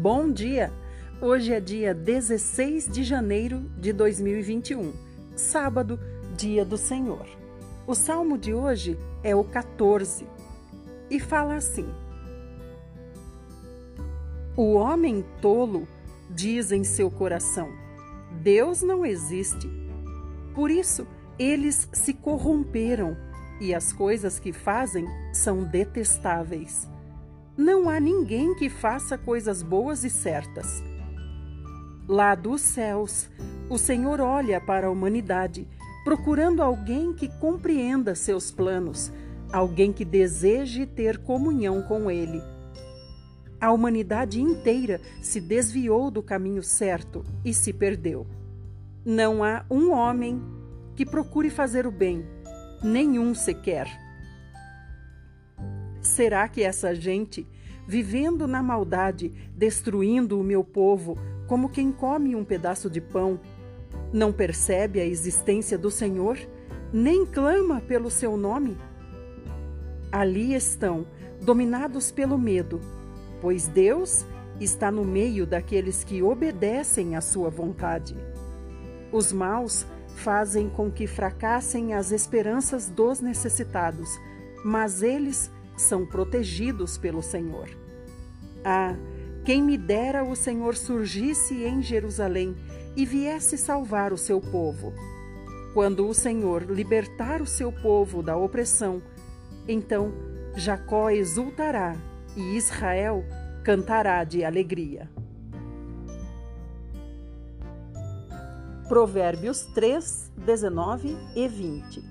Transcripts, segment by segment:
Bom dia! Hoje é dia 16 de janeiro de 2021, sábado, dia do Senhor. O salmo de hoje é o 14 e fala assim: O homem tolo diz em seu coração: Deus não existe. Por isso, eles se corromperam e as coisas que fazem são detestáveis. Não há ninguém que faça coisas boas e certas. Lá dos céus, o Senhor olha para a humanidade, procurando alguém que compreenda seus planos, alguém que deseje ter comunhão com Ele. A humanidade inteira se desviou do caminho certo e se perdeu. Não há um homem que procure fazer o bem, nenhum sequer. Será que essa gente, vivendo na maldade, destruindo o meu povo, como quem come um pedaço de pão, não percebe a existência do Senhor, nem clama pelo seu nome? Ali estão, dominados pelo medo, pois Deus está no meio daqueles que obedecem à sua vontade. Os maus fazem com que fracassem as esperanças dos necessitados, mas eles são protegidos pelo Senhor. Ah, quem me dera o Senhor surgisse em Jerusalém e viesse salvar o seu povo. Quando o Senhor libertar o seu povo da opressão, então Jacó exultará e Israel cantará de alegria. Provérbios 3, 19 e 20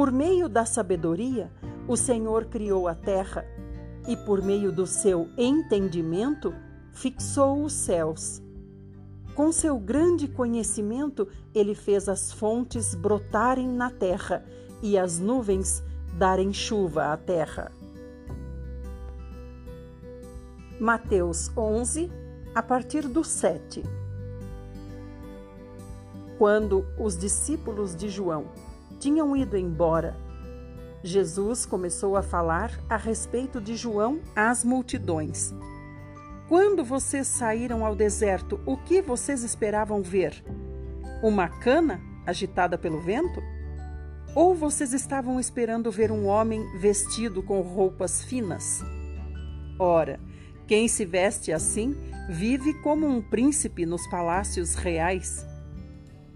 por meio da sabedoria, o Senhor criou a terra e, por meio do seu entendimento, fixou os céus. Com seu grande conhecimento, ele fez as fontes brotarem na terra e as nuvens darem chuva à terra. Mateus 11, a partir do 7. Quando os discípulos de João tinham ido embora, Jesus começou a falar a respeito de João às multidões. Quando vocês saíram ao deserto, o que vocês esperavam ver? Uma cana agitada pelo vento? Ou vocês estavam esperando ver um homem vestido com roupas finas? Ora, quem se veste assim vive como um príncipe nos palácios reais.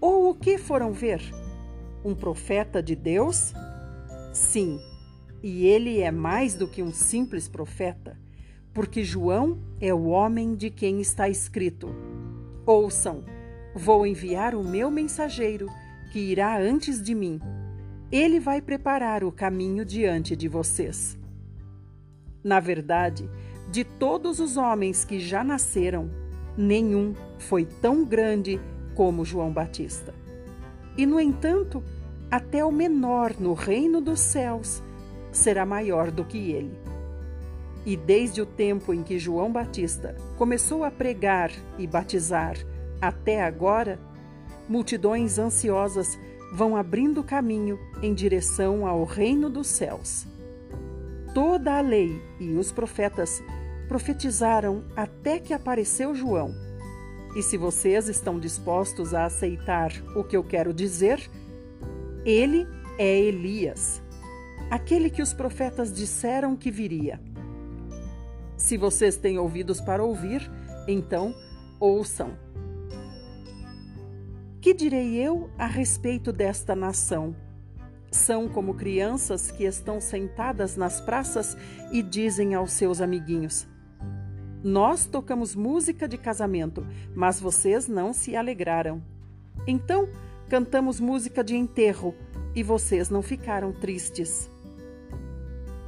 Ou o que foram ver? Um profeta de Deus? Sim, e ele é mais do que um simples profeta, porque João é o homem de quem está escrito: Ouçam, vou enviar o meu mensageiro, que irá antes de mim. Ele vai preparar o caminho diante de vocês. Na verdade, de todos os homens que já nasceram, nenhum foi tão grande como João Batista. E, no entanto, até o menor no reino dos céus será maior do que ele. E desde o tempo em que João Batista começou a pregar e batizar até agora, multidões ansiosas vão abrindo caminho em direção ao reino dos céus. Toda a lei e os profetas profetizaram até que apareceu João. E se vocês estão dispostos a aceitar o que eu quero dizer, ele é Elias, aquele que os profetas disseram que viria. Se vocês têm ouvidos para ouvir, então ouçam. Que direi eu a respeito desta nação? São como crianças que estão sentadas nas praças e dizem aos seus amiguinhos: Nós tocamos música de casamento, mas vocês não se alegraram. Então, Cantamos música de enterro e vocês não ficaram tristes.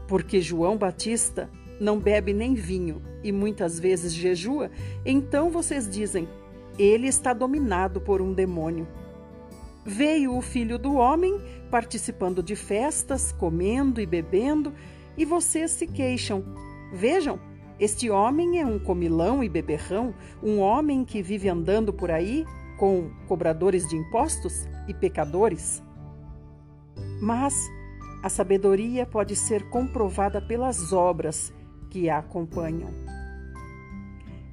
Porque João Batista não bebe nem vinho e muitas vezes jejua, então vocês dizem: ele está dominado por um demônio. Veio o filho do homem participando de festas, comendo e bebendo, e vocês se queixam. Vejam, este homem é um comilão e beberrão, um homem que vive andando por aí com cobradores de impostos e pecadores? Mas a sabedoria pode ser comprovada pelas obras, que a acompanham.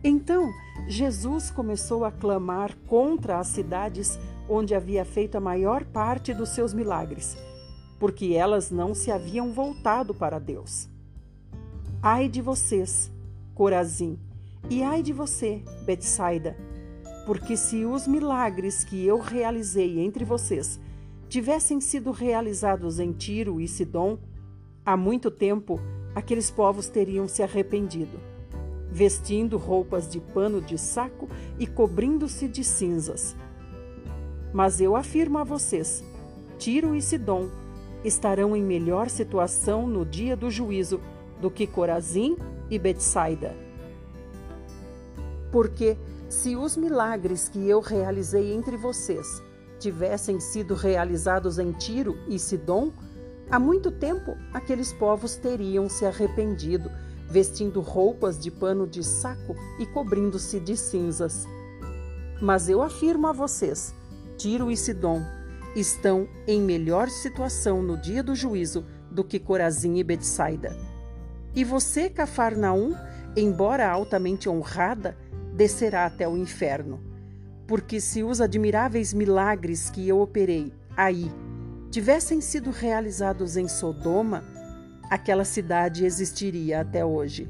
Então, Jesus começou a clamar contra as cidades onde havia feito a maior parte dos seus milagres, porque elas não se haviam voltado para Deus. Ai de vocês, Corazim, e ai de você, Betsaida, porque se os milagres que eu realizei entre vocês tivessem sido realizados em Tiro e Sidom, há muito tempo aqueles povos teriam se arrependido, vestindo roupas de pano de saco e cobrindo-se de cinzas. Mas eu afirmo a vocês: Tiro e Sidom estarão em melhor situação no dia do juízo do que Corazim e Betsaida. Porque se os milagres que eu realizei entre vocês tivessem sido realizados em Tiro e Sidom, há muito tempo aqueles povos teriam se arrependido, vestindo roupas de pano de saco e cobrindo-se de cinzas. Mas eu afirmo a vocês: Tiro e Sidom estão em melhor situação no dia do juízo do que Corazim e Betsaida. E você, Cafarnaum, embora altamente honrada, descerá até o inferno. Porque se os admiráveis milagres que eu operei aí tivessem sido realizados em Sodoma, aquela cidade existiria até hoje.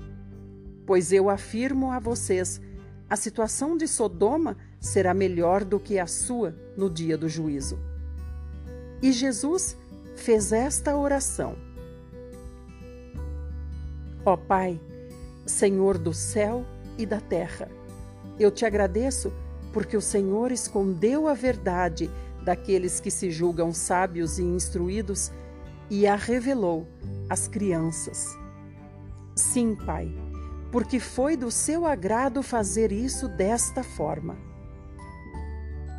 Pois eu afirmo a vocês, a situação de Sodoma será melhor do que a sua no dia do juízo. E Jesus fez esta oração: Ó Pai, Senhor do céu e da terra, eu te agradeço porque o Senhor escondeu a verdade daqueles que se julgam sábios e instruídos e a revelou às crianças. Sim, Pai, porque foi do seu agrado fazer isso desta forma.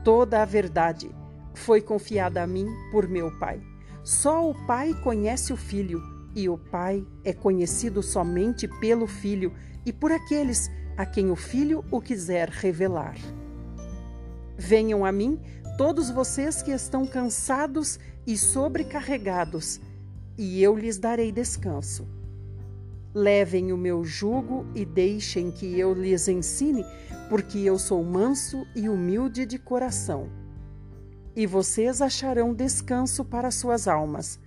Toda a verdade foi confiada a mim por meu Pai. Só o Pai conhece o Filho, e o Pai é conhecido somente pelo Filho e por aqueles a quem o Filho o quiser revelar. Venham a mim todos vocês que estão cansados e sobrecarregados, e eu lhes darei descanso. Levem o meu jugo e deixem que eu lhes ensine, porque eu sou manso e humilde de coração. E vocês acharão descanso para suas almas,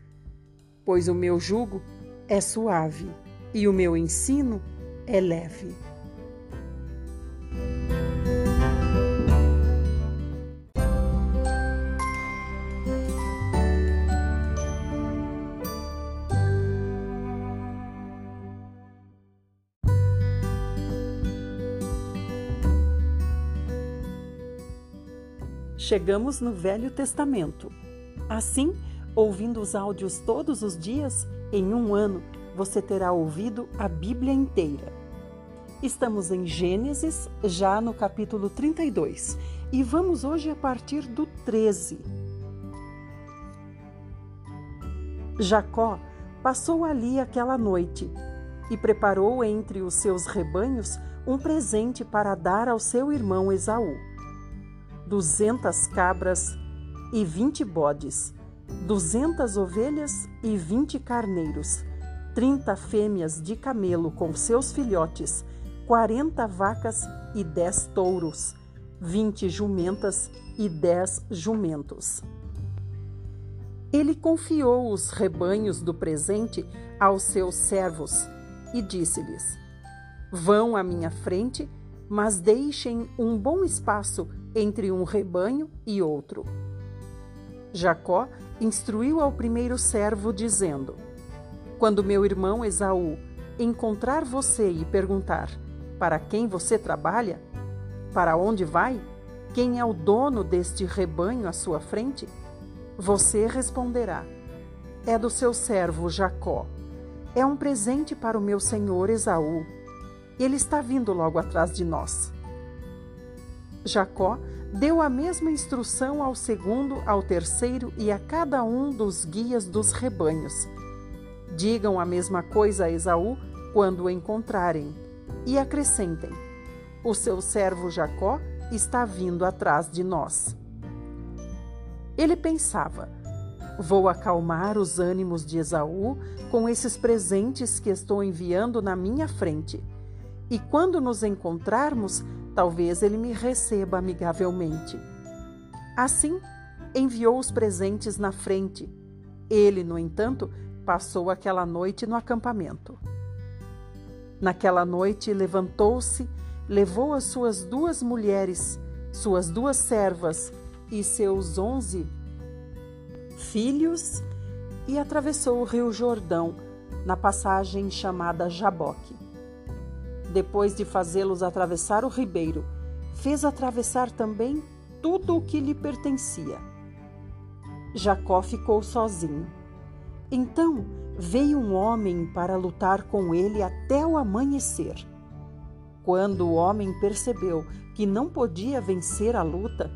pois o meu jugo é suave e o meu ensino é leve. Chegamos no Velho Testamento. Assim, ouvindo os áudios todos os dias, em um ano você terá ouvido a Bíblia inteira. Estamos em Gênesis, já no capítulo 32, e vamos hoje a partir do 13. Jacó passou ali aquela noite e preparou entre os seus rebanhos um presente para dar ao seu irmão Esaú duzentas cabras e vinte bodes, duzentas ovelhas e vinte carneiros, trinta fêmeas de camelo com seus filhotes, quarenta vacas e dez touros, vinte jumentas e dez jumentos. Ele confiou os rebanhos do presente aos seus servos e disse-lhes: Vão à minha frente, mas deixem um bom espaço entre um rebanho e outro. Jacó instruiu ao primeiro servo, dizendo: Quando meu irmão Esaú encontrar você e perguntar: Para quem você trabalha? Para onde vai? Quem é o dono deste rebanho à sua frente? Você responderá: É do seu servo Jacó. É um presente para o meu senhor Esaú. Ele está vindo logo atrás de nós. Jacó deu a mesma instrução ao segundo, ao terceiro e a cada um dos guias dos rebanhos. Digam a mesma coisa a Esaú quando o encontrarem, e acrescentem: O seu servo Jacó está vindo atrás de nós. Ele pensava: Vou acalmar os ânimos de Esaú com esses presentes que estou enviando na minha frente. E quando nos encontrarmos, talvez ele me receba amigavelmente. Assim, enviou os presentes na frente. Ele, no entanto, passou aquela noite no acampamento. Naquela noite levantou-se, levou as suas duas mulheres, suas duas servas e seus onze filhos e atravessou o rio Jordão na passagem chamada Jaboque. Depois de fazê-los atravessar o ribeiro, fez atravessar também tudo o que lhe pertencia. Jacó ficou sozinho. Então veio um homem para lutar com ele até o amanhecer. Quando o homem percebeu que não podia vencer a luta,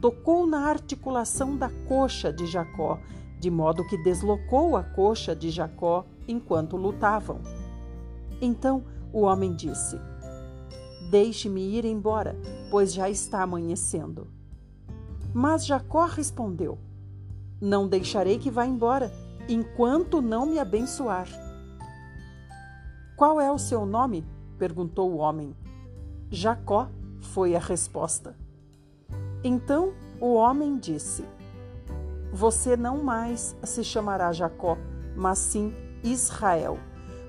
tocou na articulação da coxa de Jacó, de modo que deslocou a coxa de Jacó enquanto lutavam. Então o homem disse: Deixe-me ir embora, pois já está amanhecendo. Mas Jacó respondeu: Não deixarei que vá embora, enquanto não me abençoar. Qual é o seu nome? perguntou o homem. Jacó foi a resposta. Então o homem disse: Você não mais se chamará Jacó, mas sim Israel,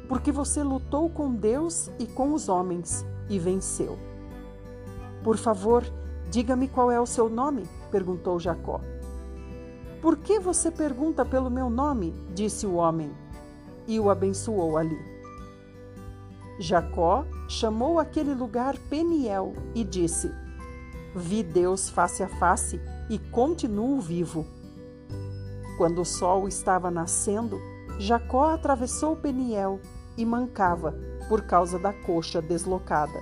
porque você lutou com Deus e com os homens e venceu. Por favor, diga-me qual é o seu nome? perguntou Jacó. Por que você pergunta pelo meu nome? disse o homem, e o abençoou ali. Jacó chamou aquele lugar Peniel e disse: Vi Deus face a face e continuo vivo. Quando o sol estava nascendo, Jacó atravessou Peniel e mancava por causa da coxa deslocada.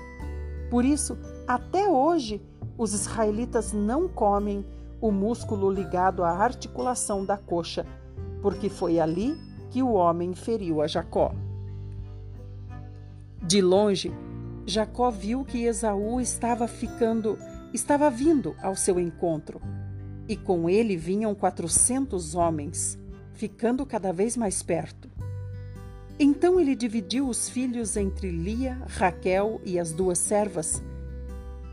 Por isso, até hoje, os israelitas não comem o músculo ligado à articulação da coxa, porque foi ali que o homem feriu a Jacó. De longe, Jacó viu que Esaú estava ficando estava vindo ao seu encontro, e com ele vinham quatrocentos homens, ficando cada vez mais perto. Então ele dividiu os filhos entre Lia, Raquel e as duas servas.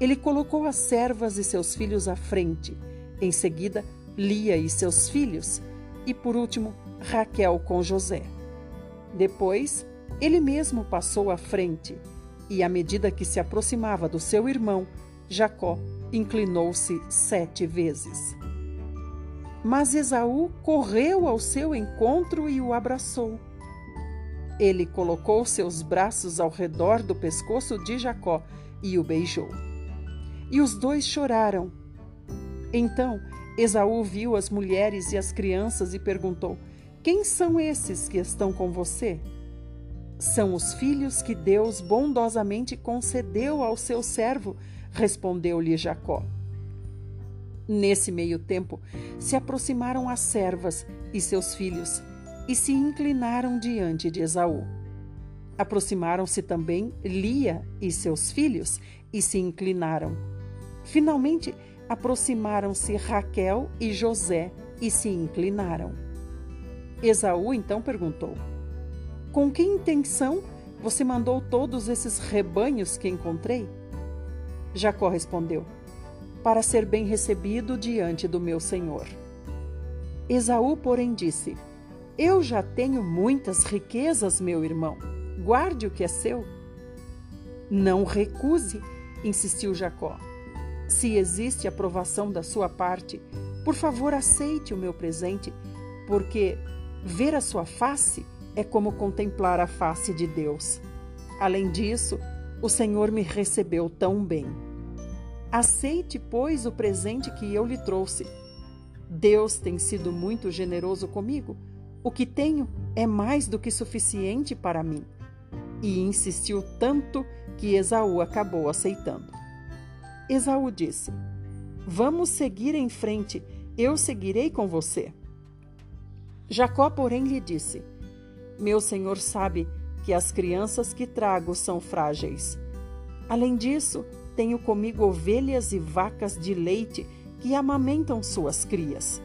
Ele colocou as servas e seus filhos à frente, em seguida Lia e seus filhos, e por último Raquel com José. Depois, ele mesmo passou à frente, e à medida que se aproximava do seu irmão, Jacó inclinou-se sete vezes. Mas Esaú correu ao seu encontro e o abraçou. Ele colocou seus braços ao redor do pescoço de Jacó e o beijou. E os dois choraram. Então Esaú viu as mulheres e as crianças e perguntou: Quem são esses que estão com você? São os filhos que Deus bondosamente concedeu ao seu servo respondeu-lhe Jacó. Nesse meio tempo, se aproximaram as servas e seus filhos e se inclinaram diante de Esaú. Aproximaram-se também Lia e seus filhos e se inclinaram. Finalmente, aproximaram-se Raquel e José e se inclinaram. Esaú então perguntou: Com que intenção você mandou todos esses rebanhos que encontrei? Jacó respondeu: Para ser bem recebido diante do meu senhor. Esaú, porém, disse: Eu já tenho muitas riquezas, meu irmão. Guarde o que é seu. Não recuse, insistiu Jacó. Se existe aprovação da sua parte, por favor, aceite o meu presente, porque ver a sua face é como contemplar a face de Deus. Além disso, o Senhor me recebeu tão bem. Aceite, pois, o presente que eu lhe trouxe. Deus tem sido muito generoso comigo. O que tenho é mais do que suficiente para mim. E insistiu tanto que Esaú acabou aceitando. Esaú disse: Vamos seguir em frente, eu seguirei com você. Jacó, porém, lhe disse: Meu senhor sabe que as crianças que trago são frágeis. Além disso, tenho comigo ovelhas e vacas de leite que amamentam suas crias.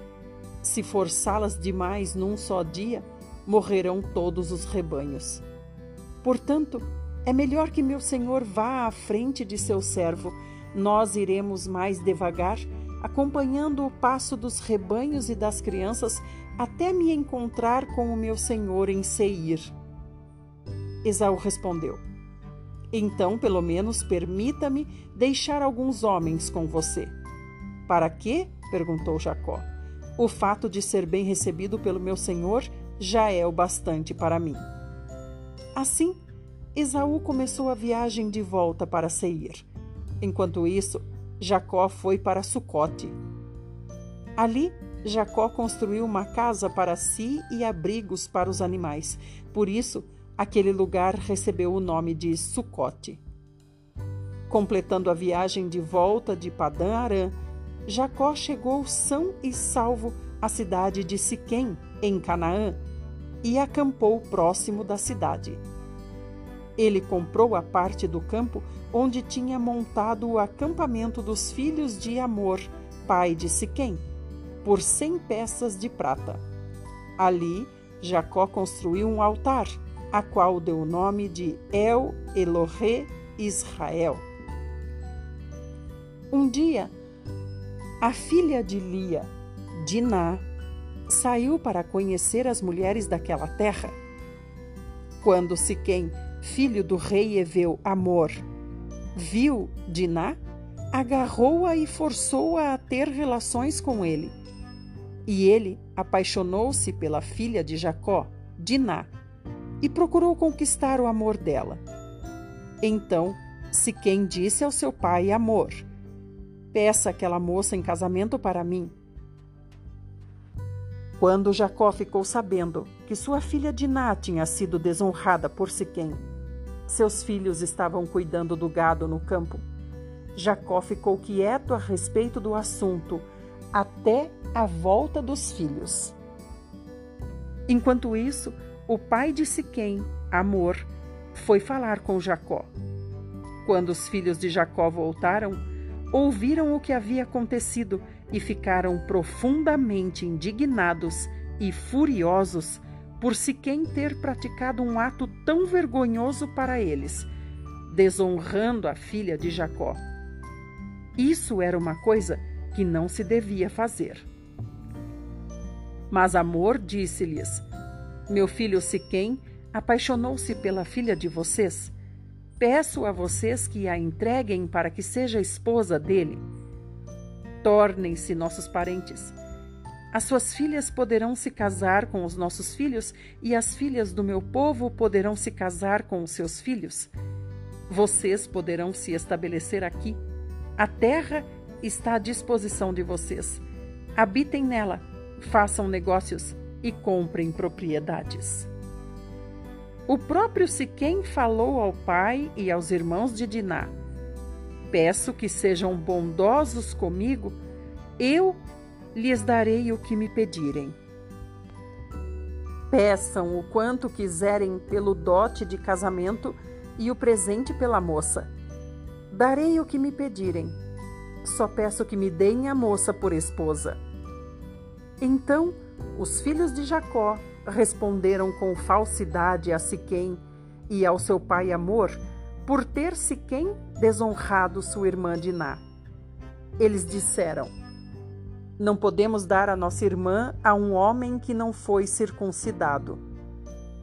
Se forçá-las demais num só dia, morrerão todos os rebanhos. Portanto, é melhor que meu senhor vá à frente de seu servo. Nós iremos mais devagar, acompanhando o passo dos rebanhos e das crianças até me encontrar com o meu senhor em Seir. Esaú respondeu: Então, pelo menos, permita-me deixar alguns homens com você. Para quê? perguntou Jacó. O fato de ser bem recebido pelo meu senhor já é o bastante para mim. Assim, Esaú começou a viagem de volta para Seir. Enquanto isso, Jacó foi para Sucote. Ali, Jacó construiu uma casa para si e abrigos para os animais. Por isso, aquele lugar recebeu o nome de Sucote. Completando a viagem de volta de Padã Arã, Jacó chegou são e salvo à cidade de Siquém, em Canaã, e acampou próximo da cidade. Ele comprou a parte do campo onde tinha montado o acampamento dos filhos de Amor, pai de Siquém, por cem peças de prata. Ali, Jacó construiu um altar, a qual deu o nome de El Elohe Israel. Um dia, a filha de Lia, Diná, saiu para conhecer as mulheres daquela terra. Quando Siquém, filho do rei Eveu Amor, viu Diná, agarrou-a e forçou-a a ter relações com ele. E ele apaixonou-se pela filha de Jacó, Diná, e procurou conquistar o amor dela. Então Siquém disse ao seu pai Amor: Peça aquela moça em casamento para mim. Quando Jacó ficou sabendo que sua filha Diná tinha sido desonrada por Siquém, seus filhos estavam cuidando do gado no campo. Jacó ficou quieto a respeito do assunto até a volta dos filhos. Enquanto isso, o pai de Siquém, Amor, foi falar com Jacó. Quando os filhos de Jacó voltaram, ouviram o que havia acontecido e ficaram profundamente indignados e furiosos por Siquém ter praticado um ato tão vergonhoso para eles, desonrando a filha de Jacó. Isso era uma coisa que não se devia fazer. Mas Amor disse-lhes: Meu filho Siquém apaixonou-se pela filha de vocês Peço a vocês que a entreguem para que seja esposa dele. Tornem-se nossos parentes. As suas filhas poderão se casar com os nossos filhos, e as filhas do meu povo poderão se casar com os seus filhos. Vocês poderão se estabelecer aqui. A terra está à disposição de vocês. Habitem nela, façam negócios e comprem propriedades. O próprio Siquém falou ao pai e aos irmãos de Diná: Peço que sejam bondosos comigo, eu lhes darei o que me pedirem. Peçam o quanto quiserem pelo dote de casamento e o presente pela moça. Darei o que me pedirem. Só peço que me deem a moça por esposa. Então os filhos de Jacó responderam com falsidade a Siquém e ao seu pai Amor por ter Siquém desonrado sua irmã Diná. Eles disseram: Não podemos dar a nossa irmã a um homem que não foi circuncidado.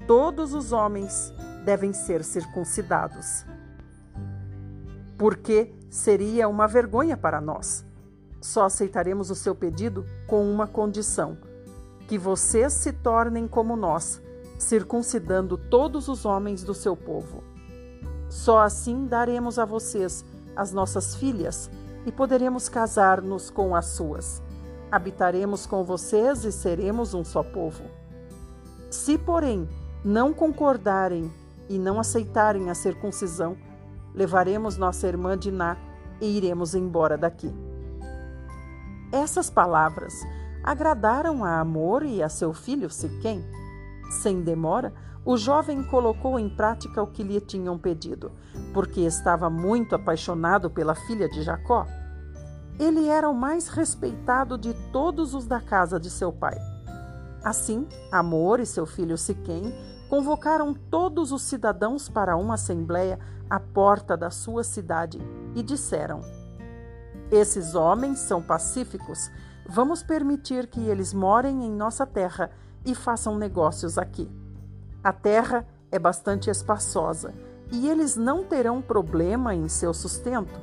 Todos os homens devem ser circuncidados. Porque seria uma vergonha para nós. Só aceitaremos o seu pedido com uma condição que vocês se tornem como nós, circuncidando todos os homens do seu povo. Só assim daremos a vocês as nossas filhas e poderemos casar-nos com as suas. Habitaremos com vocês e seremos um só povo. Se, porém, não concordarem e não aceitarem a circuncisão, levaremos nossa irmã Diná e iremos embora daqui. Essas palavras agradaram a Amor e a seu filho Siquém. Sem demora, o jovem colocou em prática o que lhe tinham pedido, porque estava muito apaixonado pela filha de Jacó. ele era o mais respeitado de todos os da casa de seu pai. Assim, Amor e seu filho Siquém convocaram todos os cidadãos para uma assembleia à porta da sua cidade e disseram: Esses homens são pacíficos, vamos permitir que eles morem em nossa terra e façam negócios aqui. A terra é bastante espaçosa e eles não terão problema em seu sustento.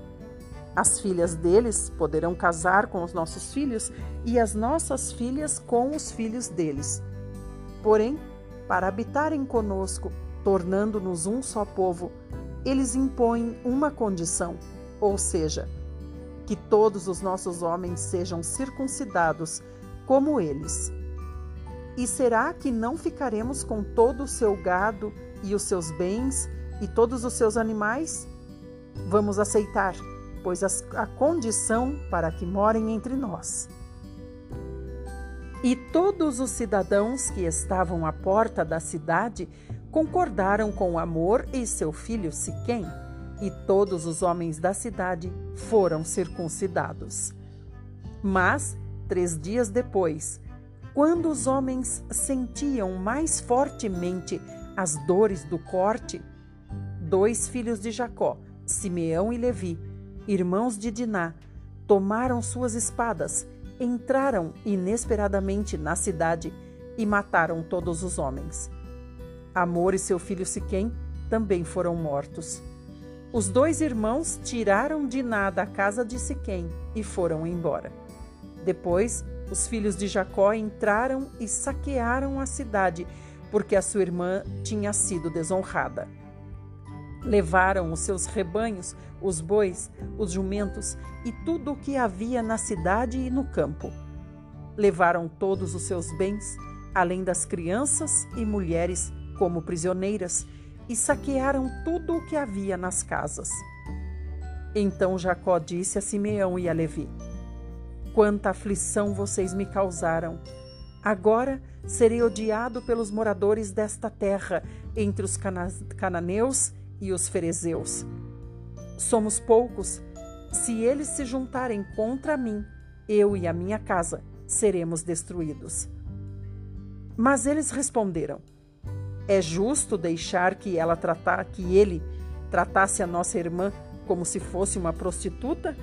As filhas deles poderão casar com os nossos filhos e as nossas filhas com os filhos deles. Porém, para habitarem conosco, tornando-nos um só povo, eles impõem uma condição, ou seja, que todos os nossos homens sejam circuncidados como eles. E será que não ficaremos com todo o seu gado e os seus bens e todos os seus animais? Vamos aceitar, pois a condição para que morem entre nós. E todos os cidadãos que estavam à porta da cidade concordaram com Amor e seu filho Siquém, e todos os homens da cidade foram circuncidados. Mas, três dias depois, quando os homens sentiam mais fortemente as dores do corte, dois filhos de Jacó, Simeão e Levi, irmãos de Diná, tomaram suas espadas, entraram inesperadamente na cidade e mataram todos os homens. Amor e seu filho Siquém também foram mortos. Os dois irmãos tiraram Diná da casa de Siquém e foram embora. Depois, os filhos de Jacó entraram e saquearam a cidade, porque a sua irmã tinha sido desonrada. Levaram os seus rebanhos, os bois, os jumentos e tudo o que havia na cidade e no campo. Levaram todos os seus bens, além das crianças e mulheres como prisioneiras, e saquearam tudo o que havia nas casas. Então Jacó disse a Simeão e a Levi: Quanta aflição vocês me causaram! Agora serei odiado pelos moradores desta terra, entre os cana cananeus e os ferezeus. Somos poucos. Se eles se juntarem contra mim, eu e a minha casa seremos destruídos. Mas eles responderam: É justo deixar que ela tratar, que ele tratasse a nossa irmã como se fosse uma prostituta?